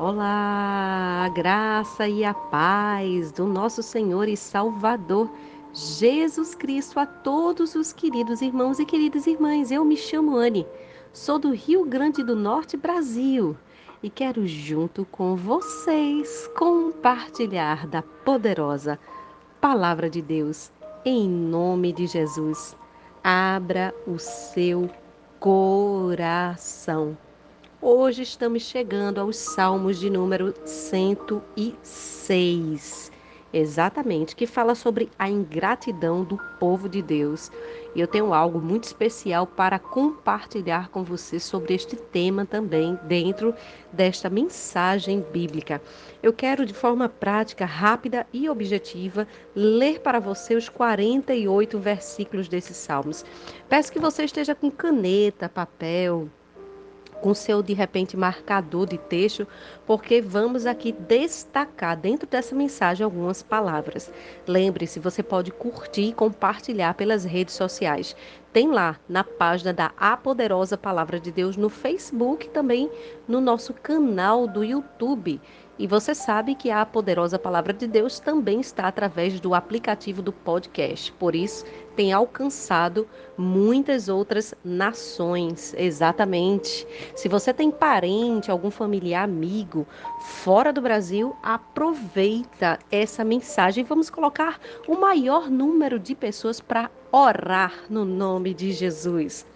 Olá, a graça e a paz do nosso Senhor e Salvador Jesus Cristo a todos os queridos irmãos e queridas irmãs. Eu me chamo Anne, sou do Rio Grande do Norte, Brasil, e quero junto com vocês compartilhar da poderosa palavra de Deus em nome de Jesus. Abra o seu coração Hoje estamos chegando aos Salmos de número 106. Exatamente, que fala sobre a ingratidão do povo de Deus. E eu tenho algo muito especial para compartilhar com você sobre este tema também, dentro desta mensagem bíblica. Eu quero, de forma prática, rápida e objetiva, ler para você os 48 versículos desses salmos. Peço que você esteja com caneta, papel, com seu de repente marcador de texto, porque vamos aqui destacar dentro dessa mensagem algumas palavras. Lembre-se, você pode curtir e compartilhar pelas redes sociais. Tem lá na página da A Poderosa Palavra de Deus no Facebook, também no nosso canal do YouTube. E você sabe que a poderosa palavra de Deus também está através do aplicativo do podcast. Por isso, tem alcançado muitas outras nações. Exatamente. Se você tem parente, algum familiar, amigo fora do Brasil, aproveita essa mensagem. Vamos colocar o maior número de pessoas para orar no nome de Jesus.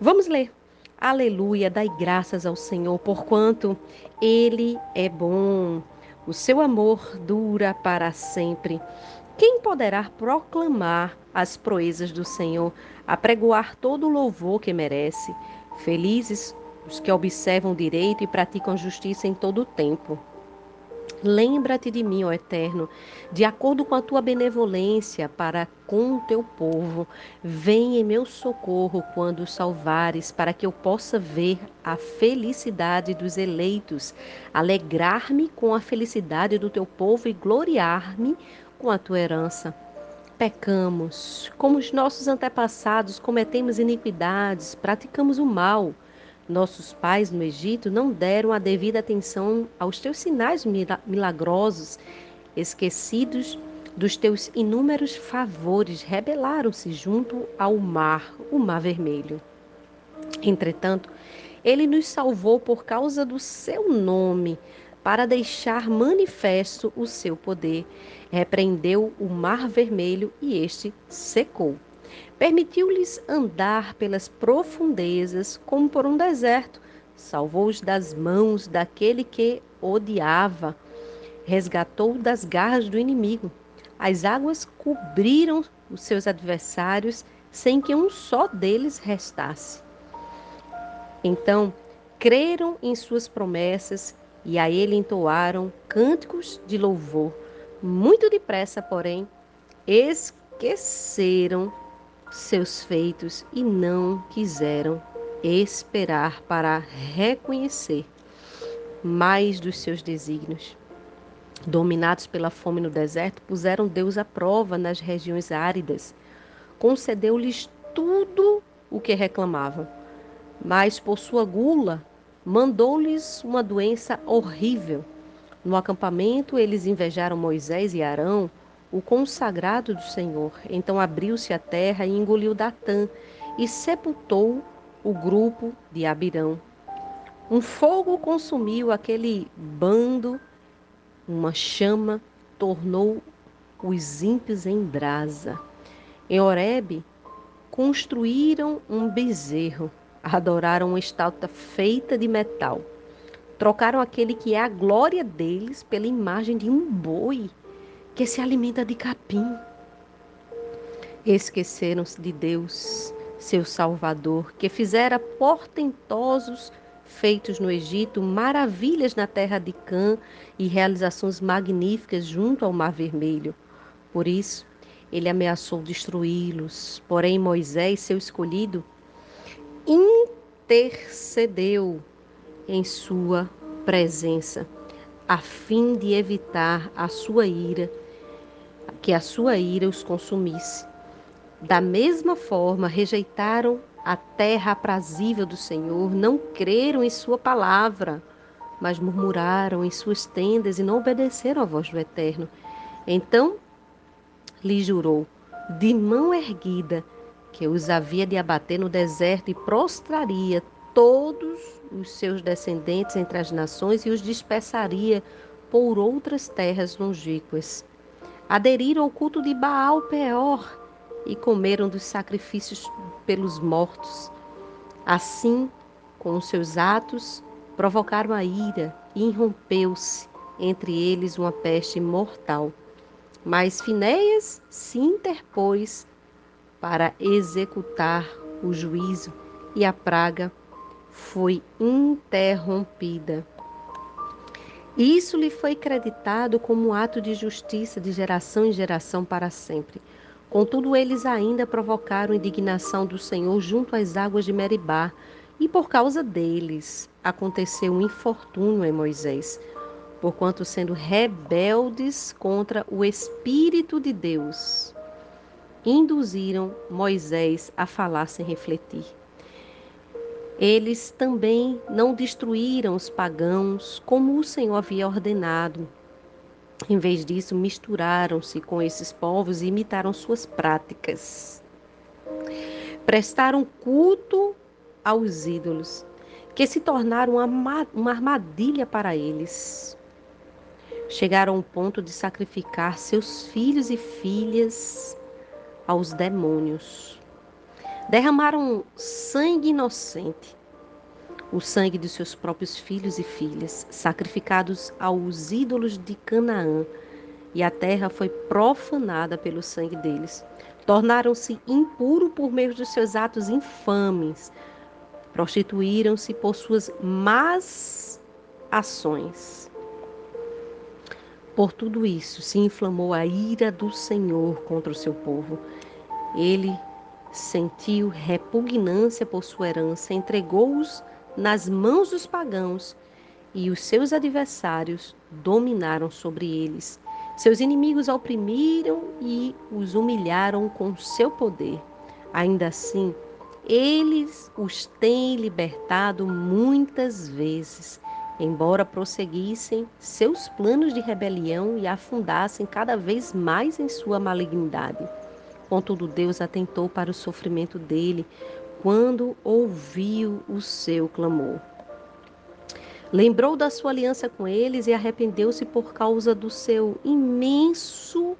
Vamos ler Aleluia, dai graças ao Senhor, porquanto Ele é bom. O seu amor dura para sempre. Quem poderá proclamar as proezas do Senhor, apregoar todo o louvor que merece? Felizes os que observam direito e praticam justiça em todo o tempo. Lembra-te de mim, ó Eterno, de acordo com a tua benevolência para com o teu povo. Vem em meu socorro quando salvares, para que eu possa ver a felicidade dos eleitos, alegrar-me com a felicidade do teu povo e gloriar-me com a tua herança. Pecamos, como os nossos antepassados, cometemos iniquidades, praticamos o mal. Nossos pais no Egito não deram a devida atenção aos teus sinais milagrosos, esquecidos dos teus inúmeros favores, rebelaram-se junto ao mar, o Mar Vermelho. Entretanto, ele nos salvou por causa do seu nome, para deixar manifesto o seu poder. Repreendeu o Mar Vermelho e este secou. Permitiu-lhes andar pelas profundezas como por um deserto, salvou-os das mãos daquele que odiava, resgatou das garras do inimigo. As águas cobriram os seus adversários sem que um só deles restasse. Então, creram em suas promessas e a ele entoaram cânticos de louvor. Muito depressa, porém, esqueceram seus feitos e não quiseram esperar para reconhecer mais dos seus desígnios. Dominados pela fome no deserto, puseram Deus à prova nas regiões áridas. Concedeu-lhes tudo o que reclamavam, mas por sua gula mandou-lhes uma doença horrível. No acampamento, eles invejaram Moisés e Arão, o consagrado do Senhor. Então abriu-se a terra e engoliu Datã e sepultou o grupo de Abirão. Um fogo consumiu aquele bando, uma chama tornou os ímpios em brasa. Em Horebe, construíram um bezerro, adoraram uma estátua feita de metal. Trocaram aquele que é a glória deles pela imagem de um boi que se alimenta de capim. Esqueceram-se de Deus, seu Salvador, que fizera portentosos feitos no Egito, maravilhas na terra de Cã e realizações magníficas junto ao Mar Vermelho. Por isso, ele ameaçou destruí-los. Porém, Moisés, seu escolhido, intercedeu em sua presença, a fim de evitar a sua ira que a sua ira os consumisse. Da mesma forma, rejeitaram a terra aprazível do Senhor, não creram em sua palavra. mas murmuraram em suas tendas e não obedeceram à voz do Eterno. Então lhe jurou, de mão erguida, que os havia de abater no deserto e prostraria todos os seus descendentes entre as nações e os dispersaria por outras terras longínquas. Aderiram ao culto de Baal Peor e comeram dos sacrifícios pelos mortos. Assim, com os seus atos, provocaram a ira e irrompeu-se entre eles uma peste mortal. Mas Finéias se interpôs para executar o juízo e a praga foi interrompida. Isso lhe foi creditado como ato de justiça de geração em geração para sempre. Contudo, eles ainda provocaram indignação do Senhor junto às águas de Meribá, e por causa deles aconteceu um infortúnio em Moisés, porquanto sendo rebeldes contra o Espírito de Deus, induziram Moisés a falar sem refletir. Eles também não destruíram os pagãos como o Senhor havia ordenado. Em vez disso, misturaram-se com esses povos e imitaram suas práticas. Prestaram culto aos ídolos, que se tornaram uma armadilha para eles. Chegaram ao ponto de sacrificar seus filhos e filhas aos demônios. Derramaram sangue inocente, o sangue de seus próprios filhos e filhas, sacrificados aos ídolos de Canaã, e a terra foi profanada pelo sangue deles. Tornaram-se impuros por meio dos seus atos infames, prostituíram-se por suas más ações. Por tudo isso se inflamou a ira do Senhor contra o seu povo. Ele sentiu repugnância por sua herança, entregou-os nas mãos dos pagãos e os seus adversários dominaram sobre eles. Seus inimigos oprimiram e os humilharam com seu poder. Ainda assim, eles os têm libertado muitas vezes, embora prosseguissem seus planos de rebelião e afundassem cada vez mais em sua malignidade. Contudo, Deus atentou para o sofrimento dele quando ouviu o seu clamor. Lembrou da sua aliança com eles e arrependeu-se por causa do seu imenso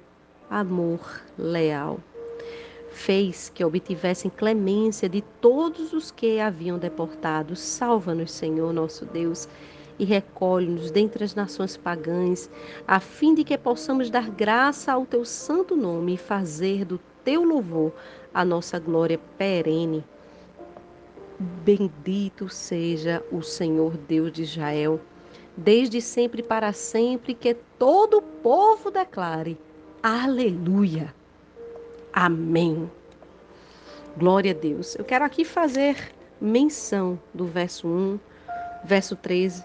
amor leal. Fez que obtivessem clemência de todos os que haviam deportado. Salva-nos, Senhor nosso Deus, e recolhe-nos dentre as nações pagãs, a fim de que possamos dar graça ao teu santo nome e fazer do teu louvor a nossa glória perene. Bendito seja o Senhor Deus de Israel, desde sempre para sempre, que todo o povo declare: Aleluia. Amém. Glória a Deus. Eu quero aqui fazer menção do verso 1, verso 13,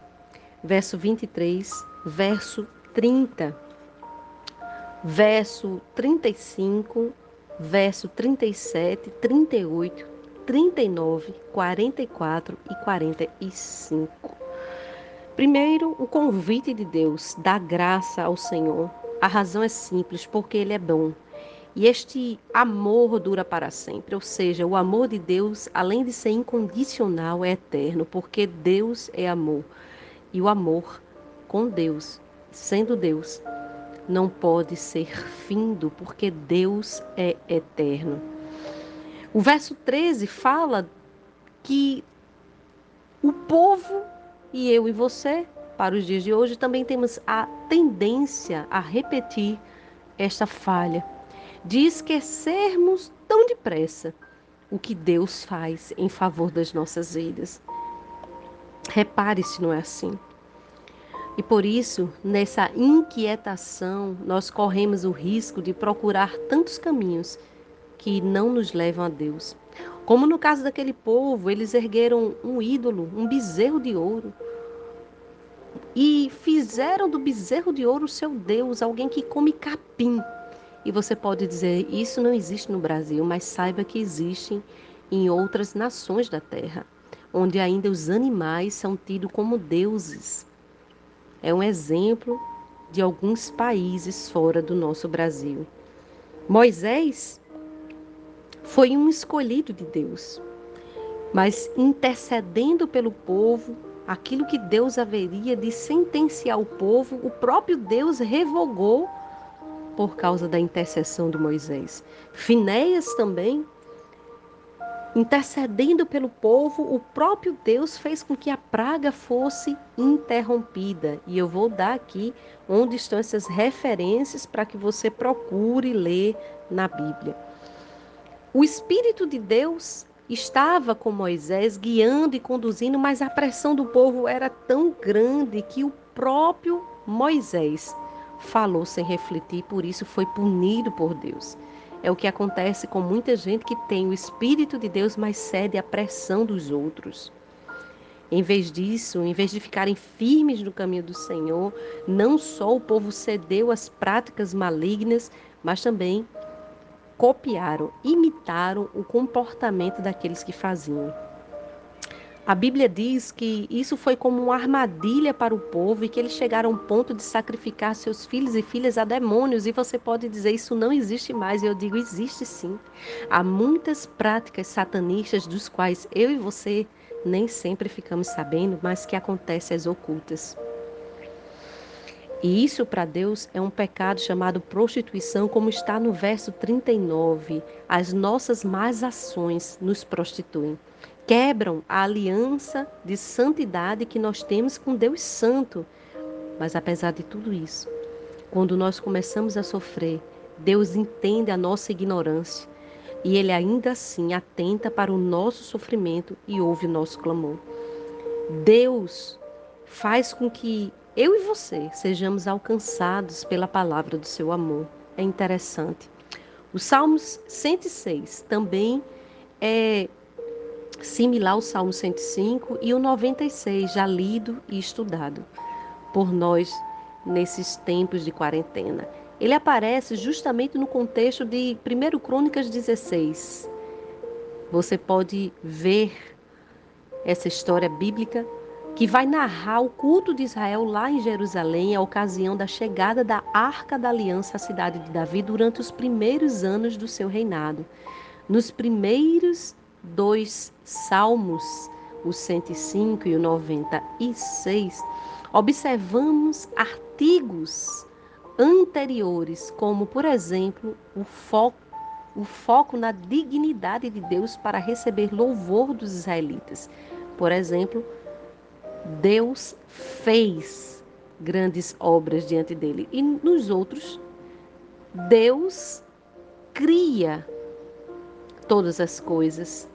verso 23, verso 30, verso 35 verso 37, 38, 39, 44 e 45. Primeiro, o convite de Deus, dá graça ao Senhor. A razão é simples, porque Ele é bom. E este amor dura para sempre, ou seja, o amor de Deus, além de ser incondicional, é eterno, porque Deus é amor. E o amor com Deus, sendo Deus, não pode ser findo, porque Deus é eterno. O verso 13 fala que o povo e eu e você, para os dias de hoje, também temos a tendência a repetir esta falha, de esquecermos tão depressa o que Deus faz em favor das nossas vidas. Repare se não é assim. E por isso, nessa inquietação, nós corremos o risco de procurar tantos caminhos que não nos levam a Deus. Como no caso daquele povo, eles ergueram um ídolo, um bezerro de ouro, e fizeram do bezerro de ouro seu Deus, alguém que come capim. E você pode dizer, isso não existe no Brasil, mas saiba que existe em outras nações da terra, onde ainda os animais são tidos como deuses. É um exemplo de alguns países fora do nosso Brasil. Moisés foi um escolhido de Deus, mas intercedendo pelo povo, aquilo que Deus haveria de sentenciar o povo, o próprio Deus revogou por causa da intercessão de Moisés. Finéias também, intercedendo pelo povo, o próprio Deus fez com que a praga fosse interrompida. E eu vou dar aqui onde estão essas referências para que você procure ler na Bíblia. O Espírito de Deus estava com Moisés guiando e conduzindo, mas a pressão do povo era tão grande que o próprio Moisés falou sem refletir, por isso foi punido por Deus. É o que acontece com muita gente que tem o Espírito de Deus, mas cede à pressão dos outros. Em vez disso, em vez de ficarem firmes no caminho do Senhor, não só o povo cedeu às práticas malignas, mas também copiaram, imitaram o comportamento daqueles que faziam. A Bíblia diz que isso foi como uma armadilha para o povo e que eles chegaram ao ponto de sacrificar seus filhos e filhas a demônios. E você pode dizer isso não existe mais. Eu digo existe sim. Há muitas práticas satanistas dos quais eu e você nem sempre ficamos sabendo, mas que acontecem às ocultas. E isso para Deus é um pecado chamado prostituição, como está no verso 39. As nossas más ações nos prostituem quebram a aliança de santidade que nós temos com Deus Santo. Mas apesar de tudo isso, quando nós começamos a sofrer, Deus entende a nossa ignorância e Ele ainda assim atenta para o nosso sofrimento e ouve o nosso clamor. Deus faz com que eu e você sejamos alcançados pela palavra do seu amor. É interessante. O Salmos 106 também é similar ao Salmo 105 e o 96, já lido e estudado por nós nesses tempos de quarentena. Ele aparece justamente no contexto de 1 Crônicas 16. Você pode ver essa história bíblica que vai narrar o culto de Israel lá em Jerusalém, a ocasião da chegada da Arca da Aliança à cidade de Davi durante os primeiros anos do seu reinado. Nos primeiros dois salmos, o 105 e o 96, observamos artigos anteriores, como, por exemplo, o foco, o foco na dignidade de Deus para receber louvor dos israelitas. Por exemplo, Deus fez grandes obras diante dele. E nos outros, Deus cria todas as coisas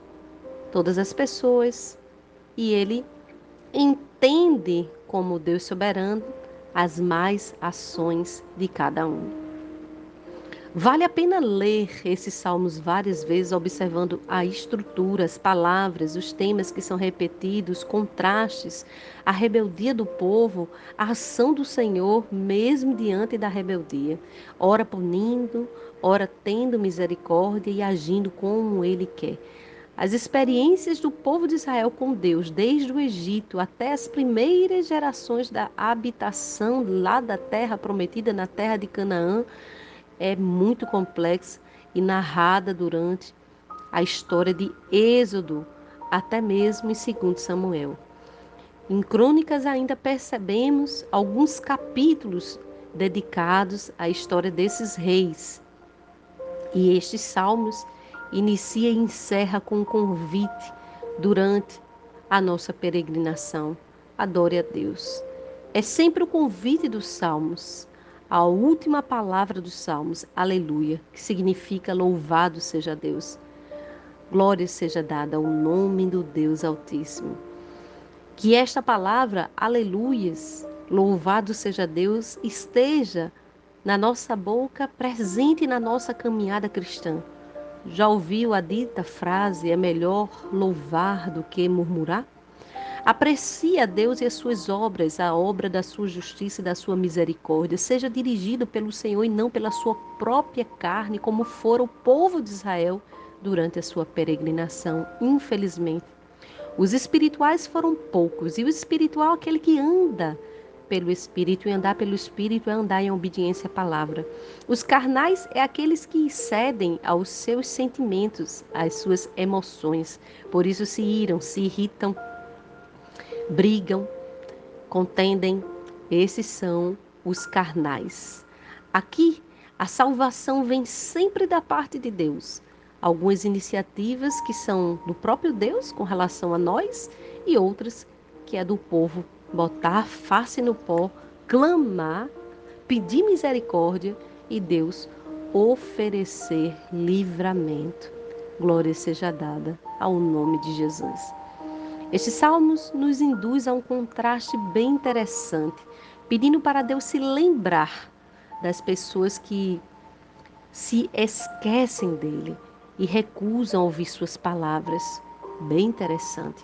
todas as pessoas e ele entende como Deus soberano as mais ações de cada um. Vale a pena ler esses salmos várias vezes, observando a estrutura, as palavras, os temas que são repetidos, contrastes, a rebeldia do povo, a ação do Senhor, mesmo diante da rebeldia. Ora punindo, ora tendo misericórdia e agindo como Ele quer. As experiências do povo de Israel com Deus, desde o Egito até as primeiras gerações da habitação lá da terra prometida, na terra de Canaã, é muito complexa e narrada durante a história de Êxodo, até mesmo em 2 Samuel. Em Crônicas ainda percebemos alguns capítulos dedicados à história desses reis. E estes salmos inicia e encerra com um convite durante a nossa peregrinação. Adore a Deus. É sempre o convite dos salmos, a última palavra dos salmos, aleluia, que significa louvado seja Deus. Glória seja dada ao nome do Deus Altíssimo. Que esta palavra, aleluias, louvado seja Deus, esteja na nossa boca, presente na nossa caminhada cristã já ouviu a dita frase: é melhor louvar do que murmurar? Aprecie a Deus e as suas obras, a obra da sua justiça e da sua misericórdia. Seja dirigido pelo Senhor e não pela sua própria carne, como fora o povo de Israel durante a sua peregrinação. Infelizmente, os espirituais foram poucos, e o espiritual, aquele que anda pelo Espírito, e andar pelo Espírito é andar em obediência à palavra. Os carnais é aqueles que cedem aos seus sentimentos, às suas emoções. Por isso se iram, se irritam, brigam, contendem. Esses são os carnais. Aqui, a salvação vem sempre da parte de Deus. Algumas iniciativas que são do próprio Deus com relação a nós e outras que é do povo botar face no pó, clamar, pedir misericórdia e Deus oferecer livramento. Glória seja dada ao nome de Jesus. Estes salmos nos induz a um contraste bem interessante, pedindo para Deus se lembrar das pessoas que se esquecem dele e recusam ouvir suas palavras. Bem interessante.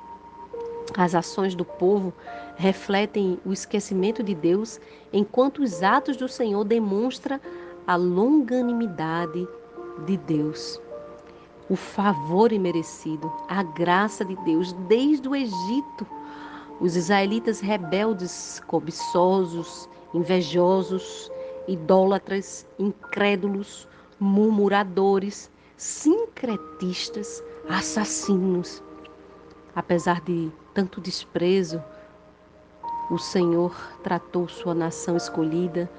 As ações do povo refletem o esquecimento de Deus, enquanto os atos do Senhor demonstram a longanimidade de Deus. O favor imerecido, a graça de Deus desde o Egito. Os israelitas rebeldes, cobiçosos, invejosos, idólatras, incrédulos, murmuradores, sincretistas, assassinos. Apesar de tanto desprezo, o Senhor tratou sua nação escolhida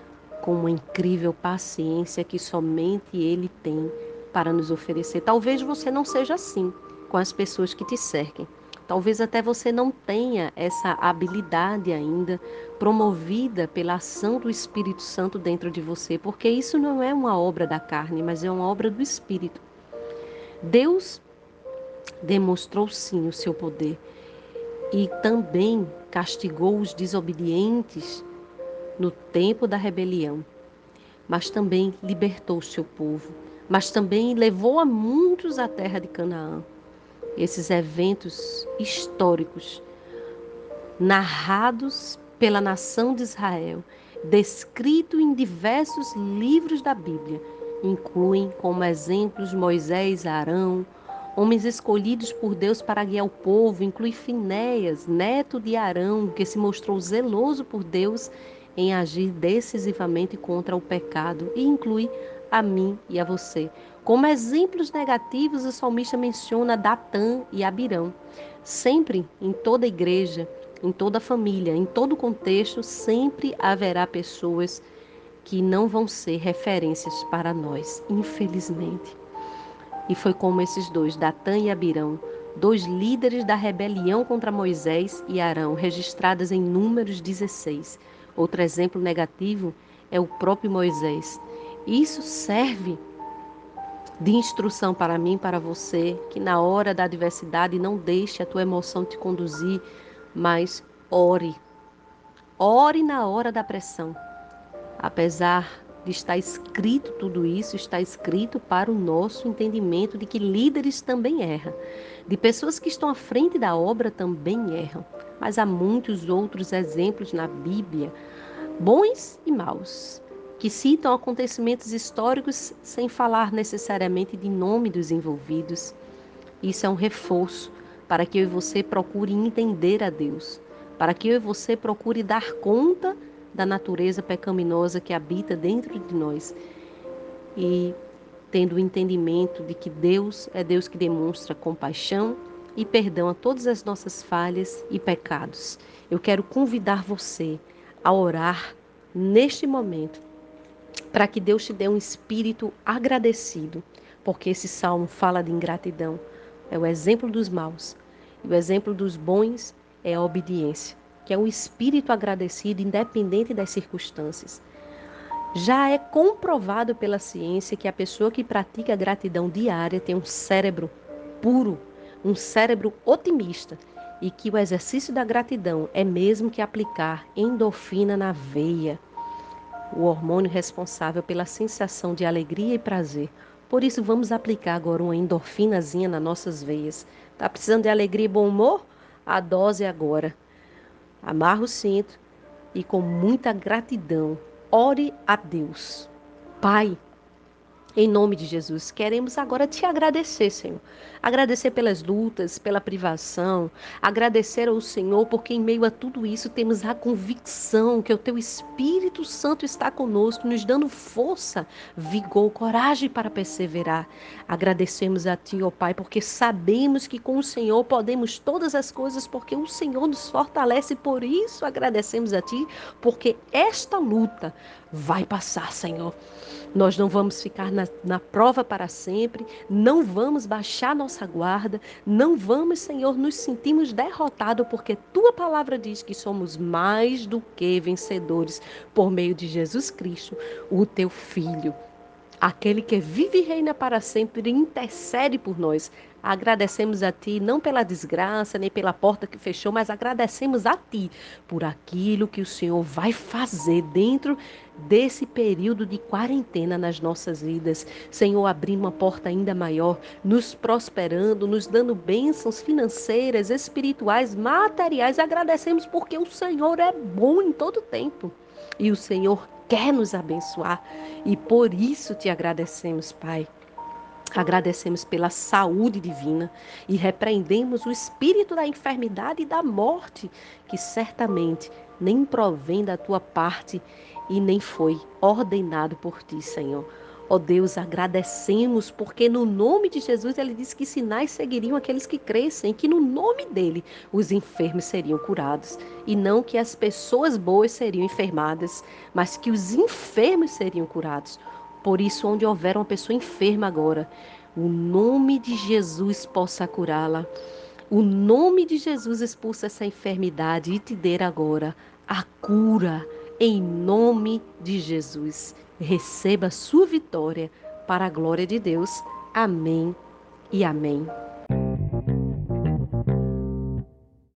com uma incrível paciência que somente Ele tem para nos oferecer. Talvez você não seja assim com as pessoas que te cerquem. Talvez até você não tenha essa habilidade ainda promovida pela ação do Espírito Santo dentro de você, porque isso não é uma obra da carne, mas é uma obra do Espírito. Deus demonstrou sim o seu poder e também castigou os desobedientes no tempo da rebelião, mas também libertou o seu povo, mas também levou a muitos à terra de Canaã. Esses eventos históricos narrados pela nação de Israel, descrito em diversos livros da Bíblia, incluem como exemplos Moisés, Arão, homens escolhidos por Deus para guiar o povo, inclui Finéias, neto de Arão, que se mostrou zeloso por Deus em agir decisivamente contra o pecado, e inclui a mim e a você. Como exemplos negativos, o salmista menciona Datã e Abirão. Sempre em toda igreja, em toda família, em todo contexto, sempre haverá pessoas que não vão ser referências para nós, infelizmente. E foi como esses dois, Datã e Abirão, dois líderes da rebelião contra Moisés e Arão, registradas em Números 16. Outro exemplo negativo é o próprio Moisés. Isso serve de instrução para mim, para você, que na hora da adversidade não deixe a tua emoção te conduzir, mas ore. Ore na hora da pressão. Apesar está escrito tudo isso, está escrito para o nosso entendimento de que líderes também erram, de pessoas que estão à frente da obra também erram. Mas há muitos outros exemplos na Bíblia, bons e maus, que citam acontecimentos históricos sem falar necessariamente de nome dos envolvidos. Isso é um reforço para que eu e você procure entender a Deus, para que eu e você procure dar conta da natureza pecaminosa que habita dentro de nós e tendo o entendimento de que Deus é Deus que demonstra compaixão e perdão a todas as nossas falhas e pecados. Eu quero convidar você a orar neste momento para que Deus te dê um espírito agradecido, porque esse salmo fala de ingratidão. É o exemplo dos maus. E o exemplo dos bons é a obediência que é um espírito agradecido, independente das circunstâncias. Já é comprovado pela ciência que a pessoa que pratica gratidão diária tem um cérebro puro, um cérebro otimista e que o exercício da gratidão é mesmo que aplicar endorfina na veia, o hormônio responsável pela sensação de alegria e prazer. Por isso, vamos aplicar agora uma endorfinazinha nas nossas veias. Tá precisando de alegria e bom humor? A dose é agora amarra o cinto e com muita gratidão ore a Deus. Pai, Em nome de Jesus, queremos agora te agradecer, Senhor. Agradecer pelas lutas, pela privação, agradecer ao Senhor porque em meio a tudo isso temos a convicção que o teu Espírito Santo está conosco, nos dando força, vigor, coragem para perseverar. Agradecemos a ti, ó Pai, porque sabemos que com o Senhor podemos todas as coisas, porque o Senhor nos fortalece, por isso agradecemos a ti, porque esta luta vai passar, Senhor. Nós não vamos ficar na, na prova para sempre, não vamos baixar nossa guarda, não vamos, Senhor, nos sentirmos derrotados, porque tua palavra diz que somos mais do que vencedores por meio de Jesus Cristo, o teu Filho. Aquele que vive e reina para sempre intercede por nós. Agradecemos a Ti, não pela desgraça, nem pela porta que fechou, mas agradecemos a Ti por aquilo que o Senhor vai fazer dentro desse período de quarentena nas nossas vidas. Senhor, abrindo uma porta ainda maior, nos prosperando, nos dando bênçãos financeiras, espirituais, materiais. Agradecemos porque o Senhor é bom em todo tempo. E o Senhor quer nos abençoar e por isso te agradecemos, Pai. Agradecemos pela saúde divina e repreendemos o espírito da enfermidade e da morte, que certamente nem provém da tua parte e nem foi ordenado por ti, Senhor. Ó oh Deus, agradecemos porque no nome de Jesus ele disse que sinais seguiriam aqueles que crescem, que no nome dele os enfermos seriam curados e não que as pessoas boas seriam enfermadas, mas que os enfermos seriam curados. Por isso, onde houver uma pessoa enferma agora, o nome de Jesus possa curá-la. O nome de Jesus expulsa essa enfermidade e te dê agora a cura em nome de Jesus receba sua vitória para a glória de Deus. Amém e amém.